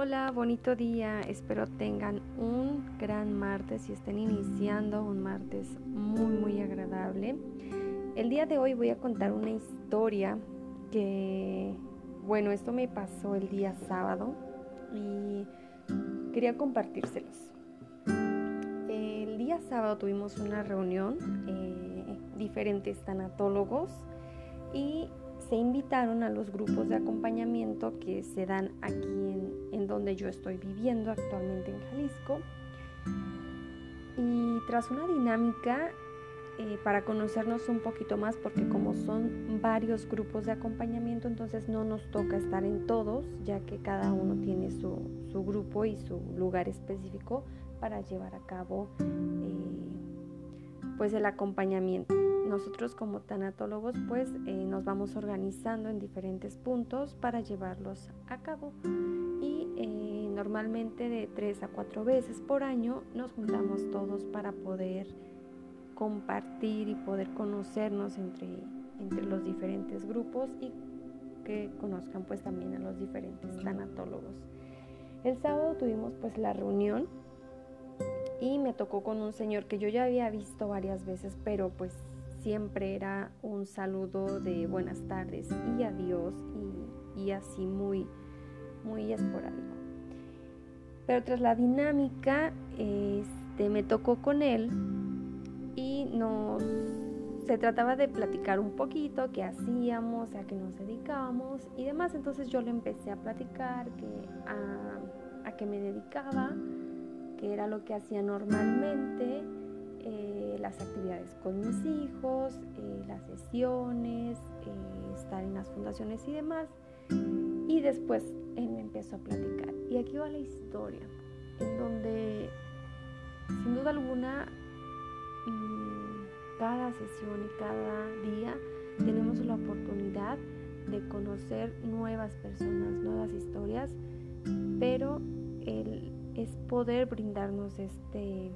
Hola, bonito día. Espero tengan un gran martes y estén iniciando un martes muy, muy agradable. El día de hoy voy a contar una historia que, bueno, esto me pasó el día sábado y quería compartírselos. El día sábado tuvimos una reunión, eh, diferentes tanatólogos y se invitaron a los grupos de acompañamiento que se dan aquí en, donde yo estoy viviendo actualmente en Jalisco. Y tras una dinámica eh, para conocernos un poquito más, porque como son varios grupos de acompañamiento, entonces no nos toca estar en todos, ya que cada uno tiene su, grupo y su lugar específico para llevar a cabo eh, pues el acompañamiento nosotros como tanatólogos pues eh, nos vamos organizando en diferentes puntos para llevarlos a cabo y eh, normalmente de tres a cuatro veces por año nos juntamos todos para poder compartir y poder conocernos entre, entre los diferentes grupos y que conozcan pues también a los diferentes tanatólogos. El sábado tuvimos pues la reunión y me tocó con un señor que yo ya había visto varias veces, pero pues siempre era un saludo de buenas tardes y adiós y, así muy, muy esporádico. Pero tras la dinámica, este, me tocó con él y nos se trataba de platicar un poquito qué hacíamos, a qué nos dedicábamos y demás. Entonces yo le empecé a platicar a, a qué me dedicaba, qué era lo que hacía normalmente eh, las actividades con mis hijos, eh, las sesiones, eh, estar en las fundaciones y demás. Y después él me empezó a platicar. Y aquí va la historia, en donde sin duda alguna mm, cada sesión y cada día tenemos la oportunidad de conocer nuevas personas, nuevas historias, pero el, es poder brindarnos este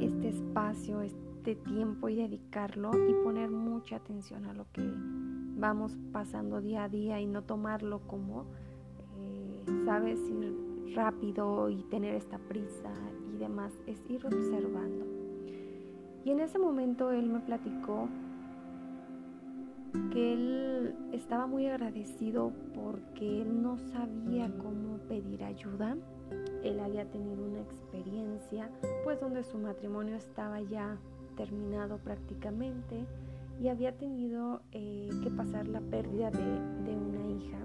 este espacio, este tiempo y dedicarlo y poner mucha atención a lo que vamos pasando día a día y no tomarlo como, eh, sabes, ir rápido y tener esta prisa y demás, es ir observando. Y en ese momento él me platicó que él estaba muy agradecido porque él no sabía cómo pedir ayuda él había tenido una experiencia pues donde su matrimonio estaba ya terminado prácticamente y había tenido eh, que pasar la pérdida de, una hija,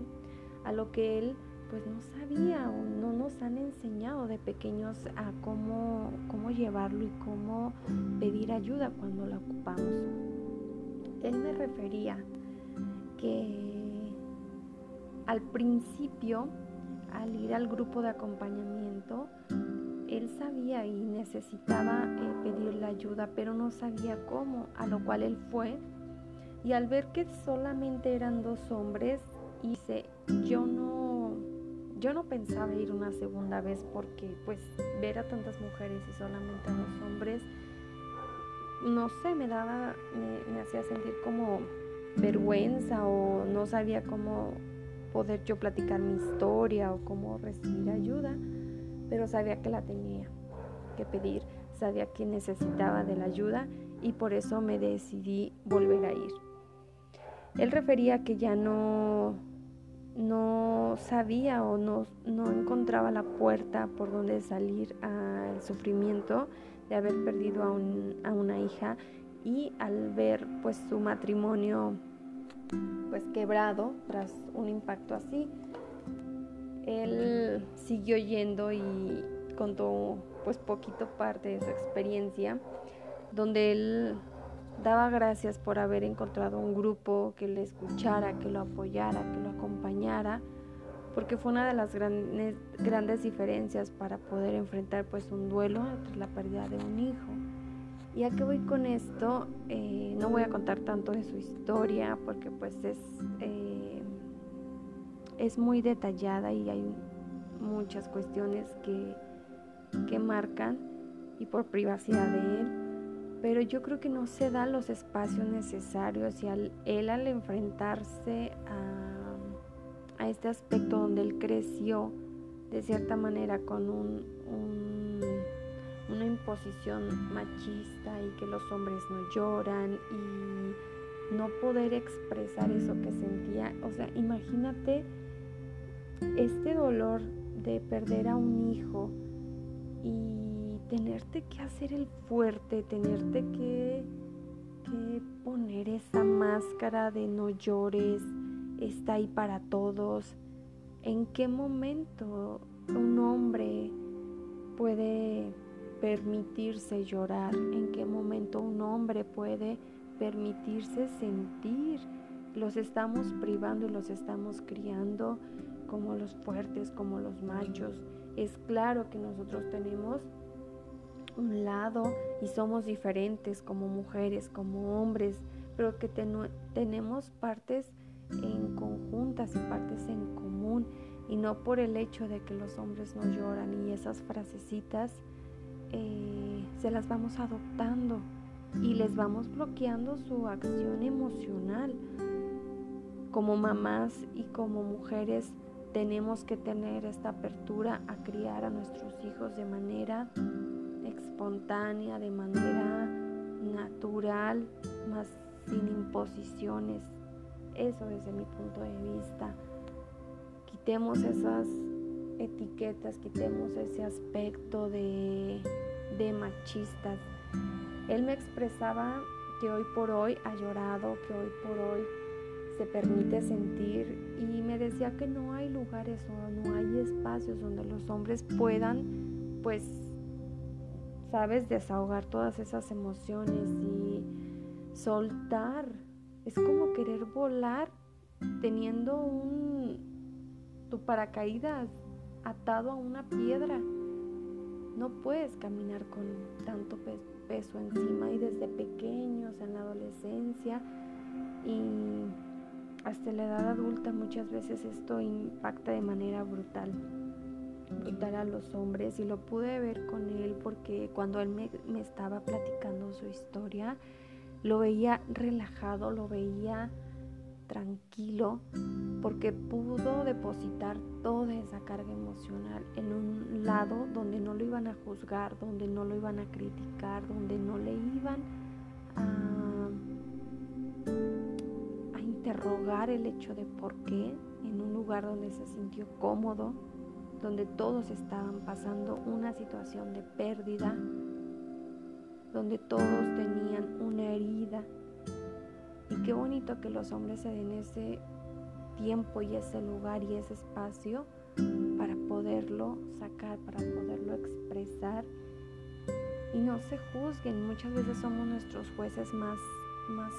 a lo que él pues no sabía o no nos han enseñado de pequeños a cómo, cómo llevarlo y cómo pedir ayuda cuando la ocupamos. Él me refería que al principio al ir al grupo de acompañamiento, él sabía y necesitaba eh, pedirle ayuda, pero no sabía cómo, a lo cual él fue. Y al ver que solamente eran dos hombres, hice, yo no, yo no pensaba ir una segunda vez porque pues ver a tantas mujeres y solamente a dos hombres, no sé, me daba, me hacía sentir como vergüenza o no sabía cómo poder yo platicar mi historia o cómo recibir ayuda, pero sabía que la tenía que pedir, sabía que necesitaba de la ayuda y por eso me decidí volver a ir. Él refería que ya no, no sabía o no, no encontraba la puerta por donde salir al sufrimiento de haber perdido a, a una hija y al ver pues su matrimonio pues quebrado tras un impacto así. Él siguió yendo y contó pues poquito parte de su experiencia, donde él daba gracias por haber encontrado un grupo que le escuchara, que lo apoyara, que lo acompañara, porque fue una de las grandes, grandes diferencias para poder enfrentar pues un duelo tras la pérdida de un hijo. ¿Y a qué voy con esto? Eh, no voy a contar tanto de su historia porque pues es, eh, es muy detallada y hay muchas cuestiones que, que marcan y por privacidad de él. Pero yo creo que no se dan los espacios necesarios y al, él al enfrentarse a, a este aspecto donde él creció de cierta manera con un, una imposición machista y que los hombres no lloran y no poder expresar eso que sentía. O sea, imagínate este dolor de perder a un hijo y tenerte que hacer el fuerte, tenerte que, poner esa máscara de no llores, está ahí para todos. ¿En qué momento un hombre puede permitirse llorar? ¿En qué momento un hombre puede permitirse sentir? Los estamos privando y los estamos criando como los fuertes, como los machos. Es claro que nosotros tenemos un lado y somos diferentes como mujeres, como hombres, pero que tenemos partes en conjuntas y partes en común y no por el hecho de que los hombres no lloran y esas frasecitas eh, se las vamos adoptando y les vamos bloqueando su acción emocional. Como mamás y como mujeres tenemos que tener esta apertura a criar a nuestros hijos de manera espontánea, de manera natural, más sin imposiciones. Eso desde mi punto de vista. Quitemos esas etiquetas, quitemos ese aspecto de, de machistas. Él me expresaba que hoy por hoy ha llorado, que hoy por hoy se permite sentir y me decía que no hay lugares o no hay espacios donde los hombres puedan pues sabes desahogar todas esas emociones y soltar. Es como querer volar teniendo un tu paracaídas atado a una piedra no puedes caminar con tanto peso encima y desde pequeños en la adolescencia y hasta la edad adulta muchas veces esto impacta de manera brutal, brutal a los hombres y lo pude ver con él porque cuando él me, me estaba platicando su historia, lo veía relajado, lo veía tranquilo porque pudo depositar toda esa carga emocional en un lado donde no lo iban a juzgar, donde no lo iban a criticar, donde no le iban a interrogar el hecho de por qué en un lugar donde se sintió cómodo, donde todos estaban pasando una situación de pérdida, donde todos tenían una herida. Y qué bonito que los hombres se den ese tiempo y ese lugar y ese espacio para poderlo sacar, para poderlo expresar y no se juzguen. Muchas veces somos nuestros jueces más, más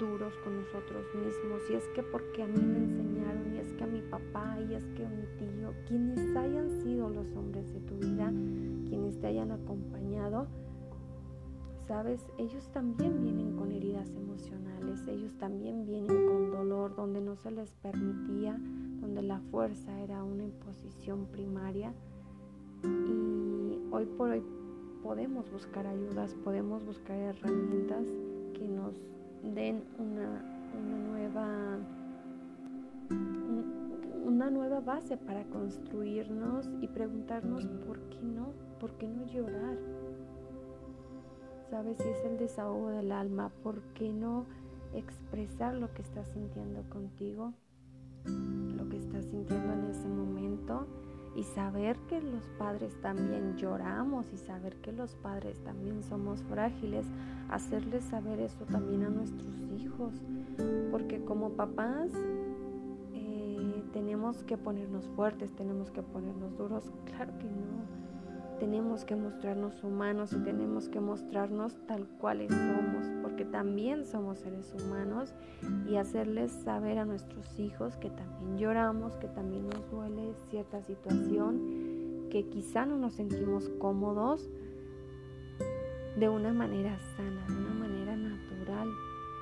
duros con nosotros mismos, y es que porque a mí me enseñaron, y es que a mi papá, y es que a mi tío, quienes hayan sido los hombres de tu vida, quienes te hayan acompañado, ellos también vienen con heridas emocionales, ellos también vienen con dolor donde no se les permitía, donde la fuerza era una imposición primaria. Y hoy por hoy podemos buscar ayudas, podemos buscar herramientas que nos den una, nueva una nueva base para construirnos y preguntarnos por qué no, por qué no llorar. ¿Sabes si es el desahogo del alma? ¿Por qué no expresar lo que estás sintiendo contigo? Lo que estás sintiendo en ese momento y saber que los padres también lloramos y saber que los padres también somos frágiles, hacerles saber eso también a nuestros hijos, porque como papás eh, tenemos que ponernos fuertes, tenemos que ponernos duros, claro que no. Tenemos que mostrarnos humanos y tenemos que mostrarnos tal cuales somos, porque también somos seres humanos y hacerles saber a nuestros hijos que también lloramos, que también nos duele cierta situación, que quizá no nos sentimos cómodos de una manera sana, de una manera natural,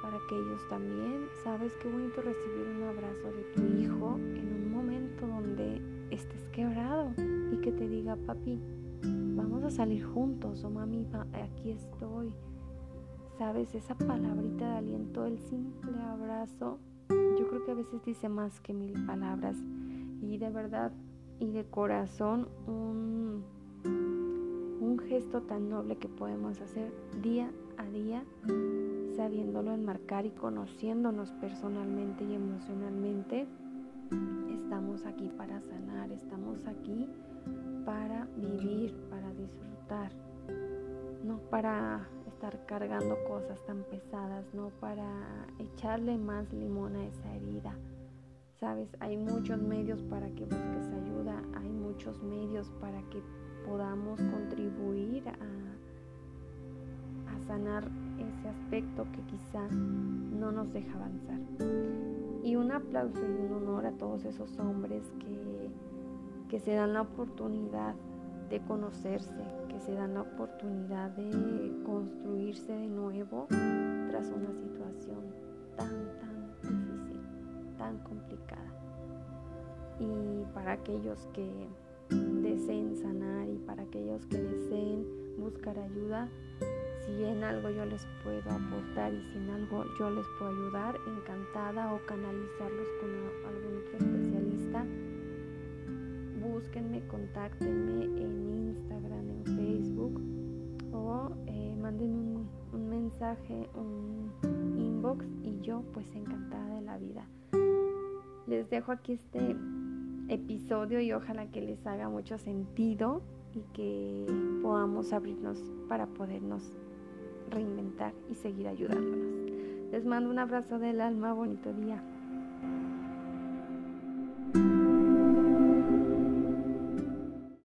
para que ellos también, sabes qué bonito recibir un abrazo de tu hijo en un momento donde estés quebrado y que te diga, papi, vamos a salir juntos, o oh, mami, aquí estoy. Sabes, esa palabrita de aliento, el simple abrazo, yo creo que a veces dice más que mil palabras. Y de verdad, y de corazón un, un gesto tan noble que podemos hacer día a día, sabiéndolo enmarcar y conociéndonos personalmente y emocionalmente. Estamos aquí para sanar, estamos aquí para vivir, para no para estar cargando cosas tan pesadas, no para echarle más limón a esa herida. Sabes, hay muchos medios para que busques ayuda, hay muchos medios para que podamos contribuir a, a sanar ese aspecto que quizá no nos deja avanzar. Y un aplauso y un honor a todos esos hombres que, que se dan la oportunidad de conocerse, que se dan la oportunidad de construirse de nuevo tras una situación tan, tan difícil, tan complicada. Y para aquellos que deseen sanar y para aquellos que deseen buscar ayuda, si en algo yo les puedo aportar y si en algo yo les puedo ayudar, encantada o canalizarlos con algún otro especialista búsquenme, contáctenme en Instagram, en Facebook o eh, manden un, un mensaje, un inbox y yo pues encantada de la vida. Les dejo aquí este episodio y ojalá que les haga mucho sentido y que podamos abrirnos para podernos reinventar y seguir ayudándonos. Les mando un abrazo del alma, bonito día.